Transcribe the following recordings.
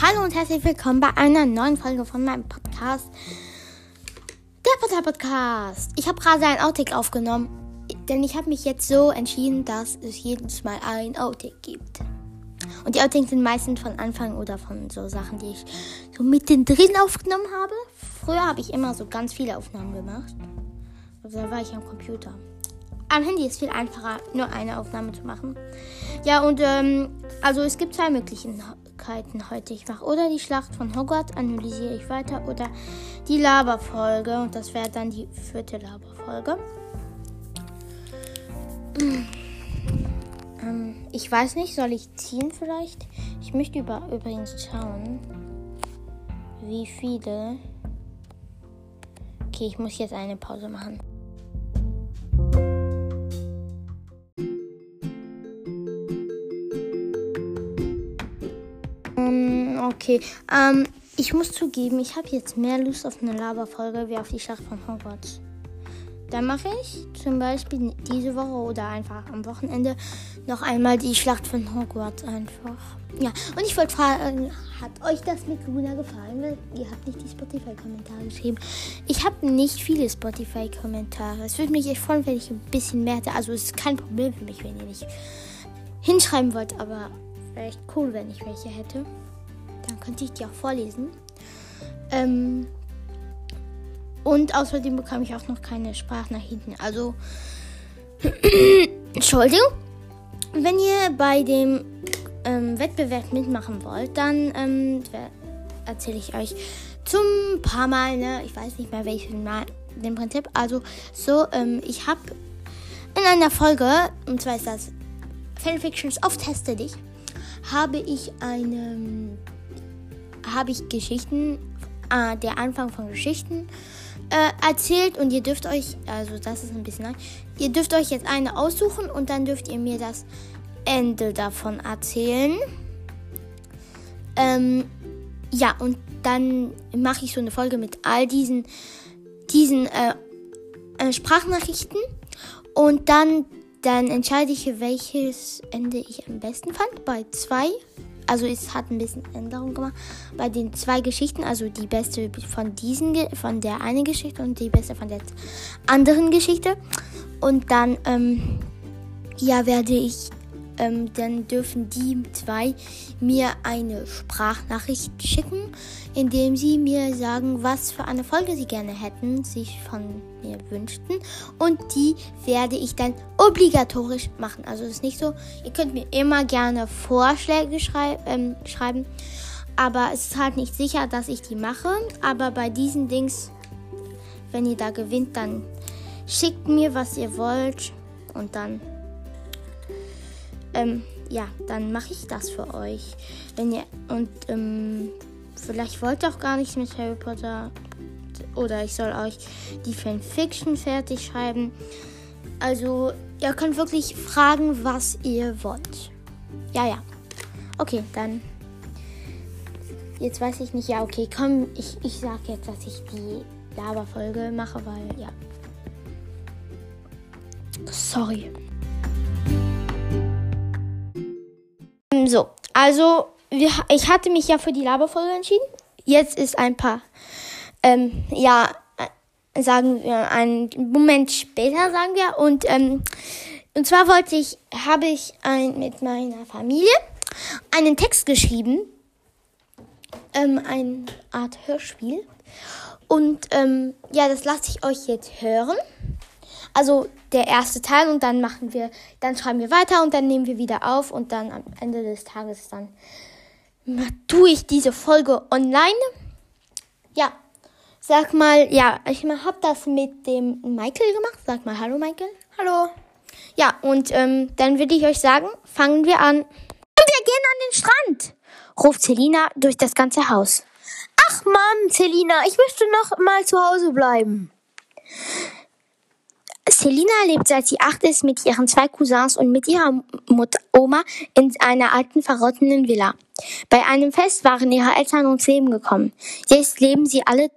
Hallo und herzlich willkommen bei einer neuen Folge von meinem Podcast. Der Portal Podcast. Ich habe gerade ein Outtake aufgenommen, denn ich habe mich jetzt so entschieden, dass es jedes Mal ein Outtake gibt. Und die Outtakes sind meistens von Anfang oder von so Sachen, die ich so mittendrin aufgenommen habe. Früher habe ich immer so ganz viele Aufnahmen gemacht. Also da war ich am Computer. Am Handy ist viel einfacher, nur eine Aufnahme zu machen. Ja, und ähm, also es gibt zwei Möglichkeiten heute. Ich mache oder die Schlacht von Hogwarts, analysiere ich weiter, oder die Laberfolge. Und das wäre dann die vierte Laberfolge. Ähm, ich weiß nicht, soll ich ziehen vielleicht? Ich möchte über, übrigens schauen, wie viele. Okay, ich muss jetzt eine Pause machen. Okay, ähm, ich muss zugeben, ich habe jetzt mehr Lust auf eine Laberfolge wie auf die Schlacht von Hogwarts. Dann mache ich zum Beispiel diese Woche oder einfach am Wochenende noch einmal die Schlacht von Hogwarts einfach. Ja, und ich wollte fragen, hat euch das mit Luna gefallen? Ihr habt nicht die Spotify-Kommentare geschrieben. Ich habe nicht viele Spotify-Kommentare. Es würde mich echt freuen, wenn ich ein bisschen mehr hätte. Also es ist kein Problem für mich, wenn ihr nicht hinschreiben wollt, aber wäre echt cool, wenn ich welche hätte. Dann könnte ich die auch vorlesen. Ähm, und außerdem bekam ich auch noch keine Sprachnachrichten. Also, Entschuldigung. Wenn ihr bei dem ähm, Wettbewerb mitmachen wollt, dann ähm, erzähle ich euch zum paar Mal, ne, ich weiß nicht mehr welchen Mal, dem Prinzip. Also, so, ähm, ich habe in einer Folge, und zwar ist das Fanfictions auf Teste dich, habe ich eine, habe ich Geschichten, äh, der Anfang von Geschichten äh, erzählt und ihr dürft euch, also das ist ein bisschen lang, ihr dürft euch jetzt eine aussuchen und dann dürft ihr mir das Ende davon erzählen. Ähm, ja, und dann mache ich so eine Folge mit all diesen, diesen äh, äh, Sprachnachrichten und dann, dann entscheide ich, welches Ende ich am besten fand. Bei zwei also es hat ein bisschen Änderung gemacht bei den zwei Geschichten, also die beste von diesen von der einen Geschichte und die beste von der anderen Geschichte. Und dann ähm, ja werde ich ähm, dann dürfen die zwei mir eine Sprachnachricht schicken, indem sie mir sagen, was für eine Folge sie gerne hätten, sich von mir wünschten. Und die werde ich dann obligatorisch machen. Also es ist nicht so, ihr könnt mir immer gerne Vorschläge schrei ähm, schreiben, aber es ist halt nicht sicher, dass ich die mache. Aber bei diesen Dings, wenn ihr da gewinnt, dann schickt mir, was ihr wollt und dann ähm, ja, dann mache ich das für euch. Wenn ihr und ähm, vielleicht wollt ihr auch gar nichts mit Harry Potter oder ich soll euch die Fanfiction fertig schreiben. Also ihr könnt wirklich fragen, was ihr wollt. Ja, ja. Okay, dann. Jetzt weiß ich nicht. Ja, okay, komm, ich, ich sag jetzt, dass ich die Laberfolge mache, weil ja. Sorry. So, also wir, ich hatte mich ja für die Laberfolge entschieden. Jetzt ist ein paar, ähm, ja, äh, sagen wir einen Moment später, sagen wir. Und, ähm, und zwar wollte ich, habe ich ein, mit meiner Familie einen Text geschrieben, ähm, eine Art Hörspiel. Und ähm, ja, das lasse ich euch jetzt hören. Also der erste Teil und dann machen wir, dann schreiben wir weiter und dann nehmen wir wieder auf und dann am Ende des Tages dann tue ich diese Folge online. Ja, sag mal, ja, ich habe das mit dem Michael gemacht. Sag mal, hallo Michael. Hallo. Ja, und ähm, dann würde ich euch sagen, fangen wir an. Und wir gehen an den Strand, ruft Selina durch das ganze Haus. Ach Mann, Selina, ich möchte noch mal zu Hause bleiben. Selina lebt seit sie acht ist mit ihren zwei Cousins und mit ihrer Mutter Oma in einer alten verrottenden Villa. Bei einem Fest waren ihre Eltern ums Leben gekommen. Jetzt leben sie alle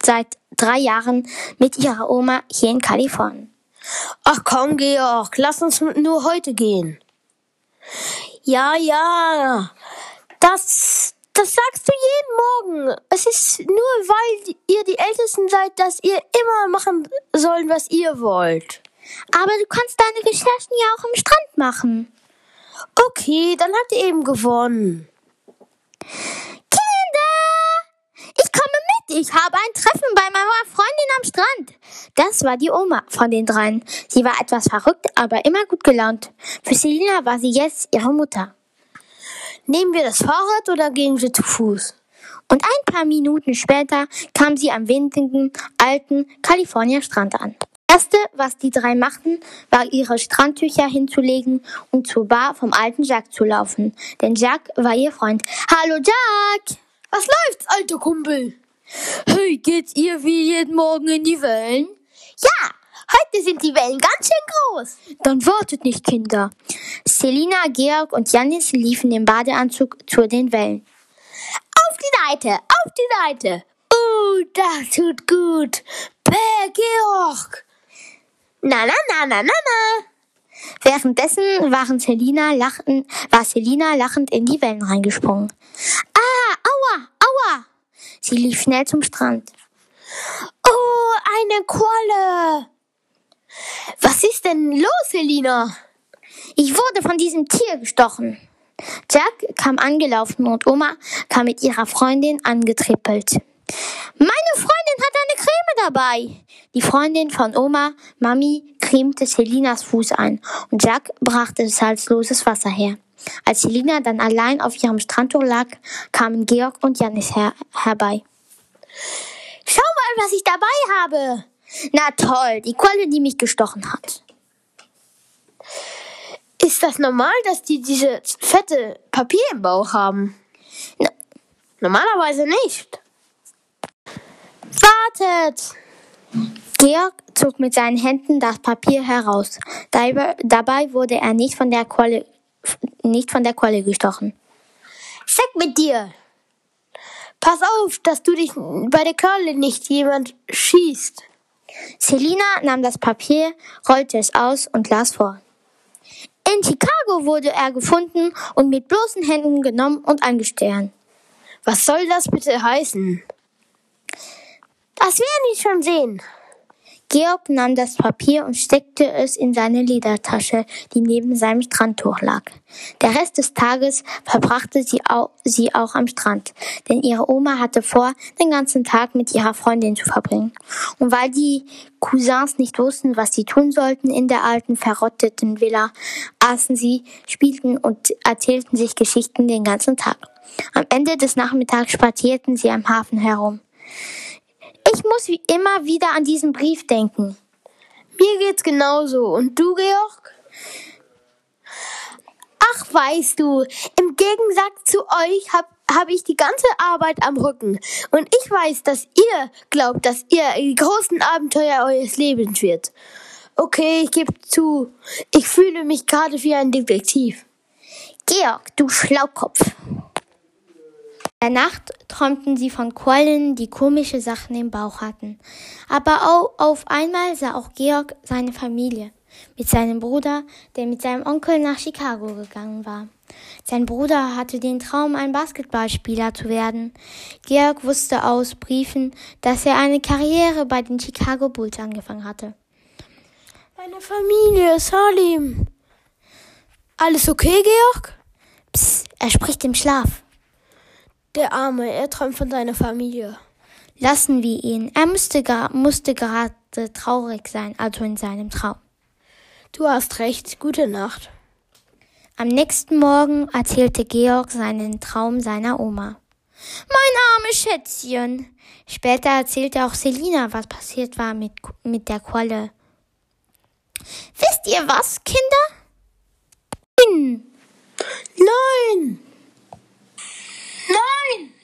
seit drei Jahren mit ihrer Oma hier in Kalifornien. Ach komm, Georg, lass uns nur heute gehen. Ja, ja, das, Das sagst du jeden Morgen. Es ist nur, weil ihr die Ältesten seid, dass ihr immer machen sollt, was ihr wollt. Aber du kannst deine Recherchen ja auch am Strand machen. Okay, dann habt ihr eben gewonnen. Kinder! Ich komme mit. Ich habe ein Treffen bei meiner Freundin am Strand. Das war die Oma von den dreien. Sie war etwas verrückt, aber immer gut gelaunt. Für Selina war sie jetzt ihre Mutter. Nehmen wir das Fahrrad oder gehen wir zu Fuß? Und ein paar Minuten später kam sie am windigen, alten Kalifornier Strand an. Das erste, was die drei machten, war ihre Strandtücher hinzulegen und zur Bar vom alten Jack zu laufen. Denn Jack war ihr Freund. Hallo Jack! Was läuft, alter Kumpel? Hey, geht ihr wie jeden Morgen in die Wellen? Ja, heute sind die Wellen ganz schön groß. Dann wartet nicht, Kinder. Selina, Georg und Janis liefen im Badeanzug zu den Wellen. Auf die Seite, auf die Seite. Oh, das tut gut. Bäh, Georg. Na, na, na, na, na, na. Währenddessen waren Selina lachen, war Selina lachend in die Wellen reingesprungen. Ah, aua, aua! Sie lief schnell zum Strand. Oh, eine Qualle. Was ist denn los, Selina? Ich wurde von diesem Tier gestochen. Jack kam angelaufen und Oma kam mit ihrer Freundin angetrippelt. Meine Freundin hat eine Creme dabei. Die Freundin von Oma, Mami, cremte Selinas Fuß ein und Jack brachte salzloses Wasser her. Als Selina dann allein auf ihrem Strandtuch lag, kamen Georg und Janis her herbei. Schau mal, was ich dabei habe. Na toll, die Qualle, die mich gestochen hat. Ist das normal, dass die diese fette Papier im Bauch haben? Na, Normalerweise nicht. Wartet! Georg zog mit seinen Händen das Papier heraus. Dabei, wurde er nicht von der Qualle, nicht von der Qualle gestochen. Weg mit dir. Pass auf, dass du dich bei der Qualle nicht jemand schießt. Selina nahm das Papier, rollte es aus und las vor. In Chicago wurde er gefunden und mit bloßen Händen genommen und angestochen. Was soll das bitte heißen? Das werden wir schon sehen. Georg nahm das Papier und steckte es in seine Ledertasche, die neben seinem Strandtuch lag. Der Rest des Tages verbrachte sie auch, sie auch am Strand, denn ihre Oma hatte vor, den ganzen Tag mit ihrer Freundin zu verbringen. Und weil die Cousins nicht wussten, was sie tun sollten in der alten, verrotteten Villa, aßen sie, spielten und erzählten sich Geschichten den ganzen Tag. Am Ende des Nachmittags spazierten sie am Hafen herum. Ich muss wie immer wieder an diesen Brief denken. Mir geht's genauso. Und du, Georg? Ach, weißt du, im Gegensatz zu euch hab, hab ich die ganze Arbeit am Rücken. Und ich weiß, dass ihr glaubt, dass ihr die großen Abenteuer eures Lebens wird. Okay, ich gebe zu, ich fühle mich gerade wie ein Detektiv. Georg, du Schlaukopf. In der Nacht träumten sie von Quallen, die komische Sachen im Bauch hatten. Aber auf einmal sah auch Georg seine Familie mit seinem Bruder, der mit seinem Onkel nach Chicago gegangen war. Sein Bruder hatte den Traum, ein Basketballspieler zu werden. Georg wusste aus Briefen, dass er eine Karriere bei den Chicago Bulls angefangen hatte. Meine Familie, Salim. Alles okay, Georg? Psst, er spricht im Schlaf. Der Arme, er träumt von seiner Familie. Lassen wir ihn. Er musste, musste gerade traurig sein, also in seinem Traum. Du hast recht. Gute Nacht. Am nächsten Morgen erzählte Georg seinen Traum seiner Oma. Mein armes Schätzchen. Später erzählte auch Selina, was passiert war mit, mit der Qualle. Wisst ihr was, Kinder? Nein! Nein! Nein!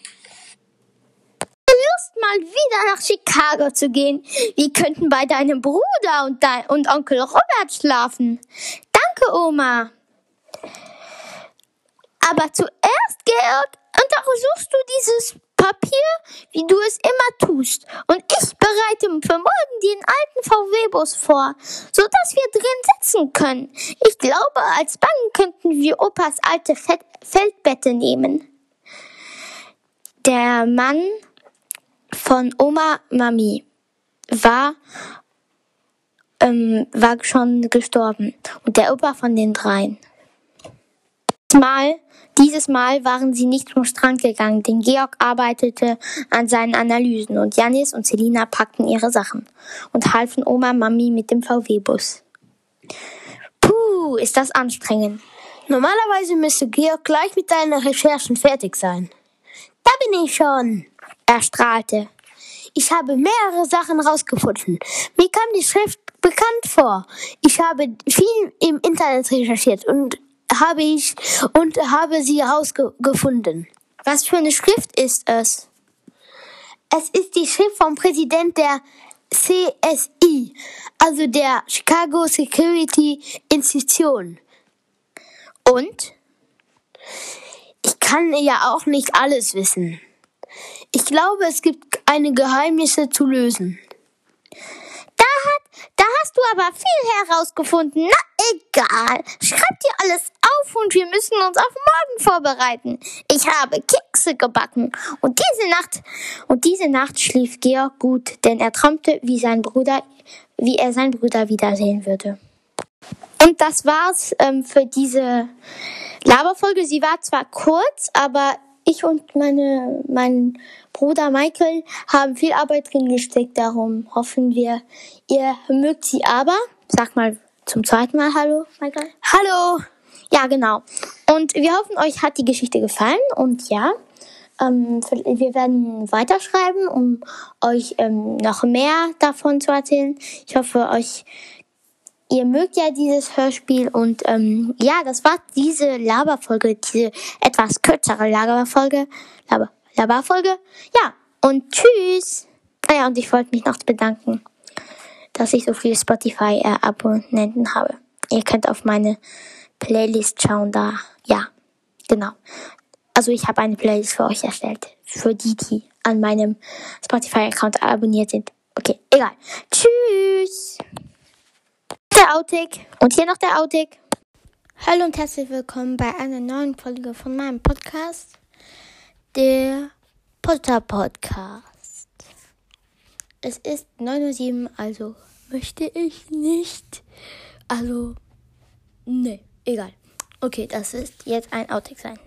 Lust, mal wieder nach Chicago zu gehen. Wir könnten bei deinem Bruder und, dein, und Onkel Robert schlafen. Danke, Oma. Aber zuerst, Georg, untersuchst du dieses Papier, wie du es immer tust. Und ich bereite für morgen den alten VW-Bus vor, so dass wir drin sitzen können. Ich glaube, als Bank könnten wir Opas alte Feldbette nehmen. Der Mann von Oma Mami war, ähm, war schon gestorben. Und der Opa von den dreien. Mal, dieses Mal waren sie nicht zum Strand gegangen, denn Georg arbeitete an seinen Analysen und Janis und Selina packten ihre Sachen und halfen Oma Mami mit dem VW-Bus. Puh, ist das anstrengend. Normalerweise müsste Georg gleich mit deinen Recherchen fertig sein. Bin ich schon. Er strahlte. Ich habe mehrere Sachen rausgefunden. Mir kam die Schrift bekannt vor. Ich habe viel im Internet recherchiert und habe ich und habe sie herausgefunden. Was für eine Schrift ist es? Es ist die Schrift vom Präsident der CSI, also der Chicago Security Institution. Und? Ich kann ja auch nicht alles wissen. Ich glaube, es gibt eine Geheimnisse zu lösen. Da hat, da hast du aber viel herausgefunden. Na egal. Schreib dir alles auf und wir müssen uns auf morgen vorbereiten. Ich habe Kekse gebacken und diese Nacht und diese Nacht schlief Georg gut, denn er träumte, wie sein Bruder, wie er seinen Bruder wiedersehen würde. Und das war's ähm, für diese Laberfolge. Sie war zwar kurz, aber ich und meine, mein Bruder Michael haben viel Arbeit drin gesteckt. Darum hoffen wir, ihr mögt sie aber. Sag mal zum zweiten Mal Hallo, Michael. Hallo! Ja, genau. Und wir hoffen, euch hat die Geschichte gefallen. Und ja, ähm, wir werden weiterschreiben, um euch ähm, noch mehr davon zu erzählen. Ich hoffe, euch ihr mögt ja dieses Hörspiel und ähm, ja, das war diese Laberfolge, diese etwas kürzere Laberfolge, Laber, Laberfolge. Ja, und tschüss. Naja, und ich wollte mich noch bedanken, dass ich so viele Spotify-Abonnenten habe. Ihr könnt auf meine Playlist schauen, da, ja, genau. Also ich habe eine Playlist für euch erstellt, für die, die an meinem Spotify-Account abonniert sind. Okay, egal. Tschüss der Outtake. Und hier noch der Outtake. Hallo und herzlich willkommen bei einer neuen Folge von meinem Podcast, der Potter Podcast. Es ist 9.07 Uhr, also möchte ich nicht. Also, nee, egal. Okay, das ist jetzt ein Outtake sein.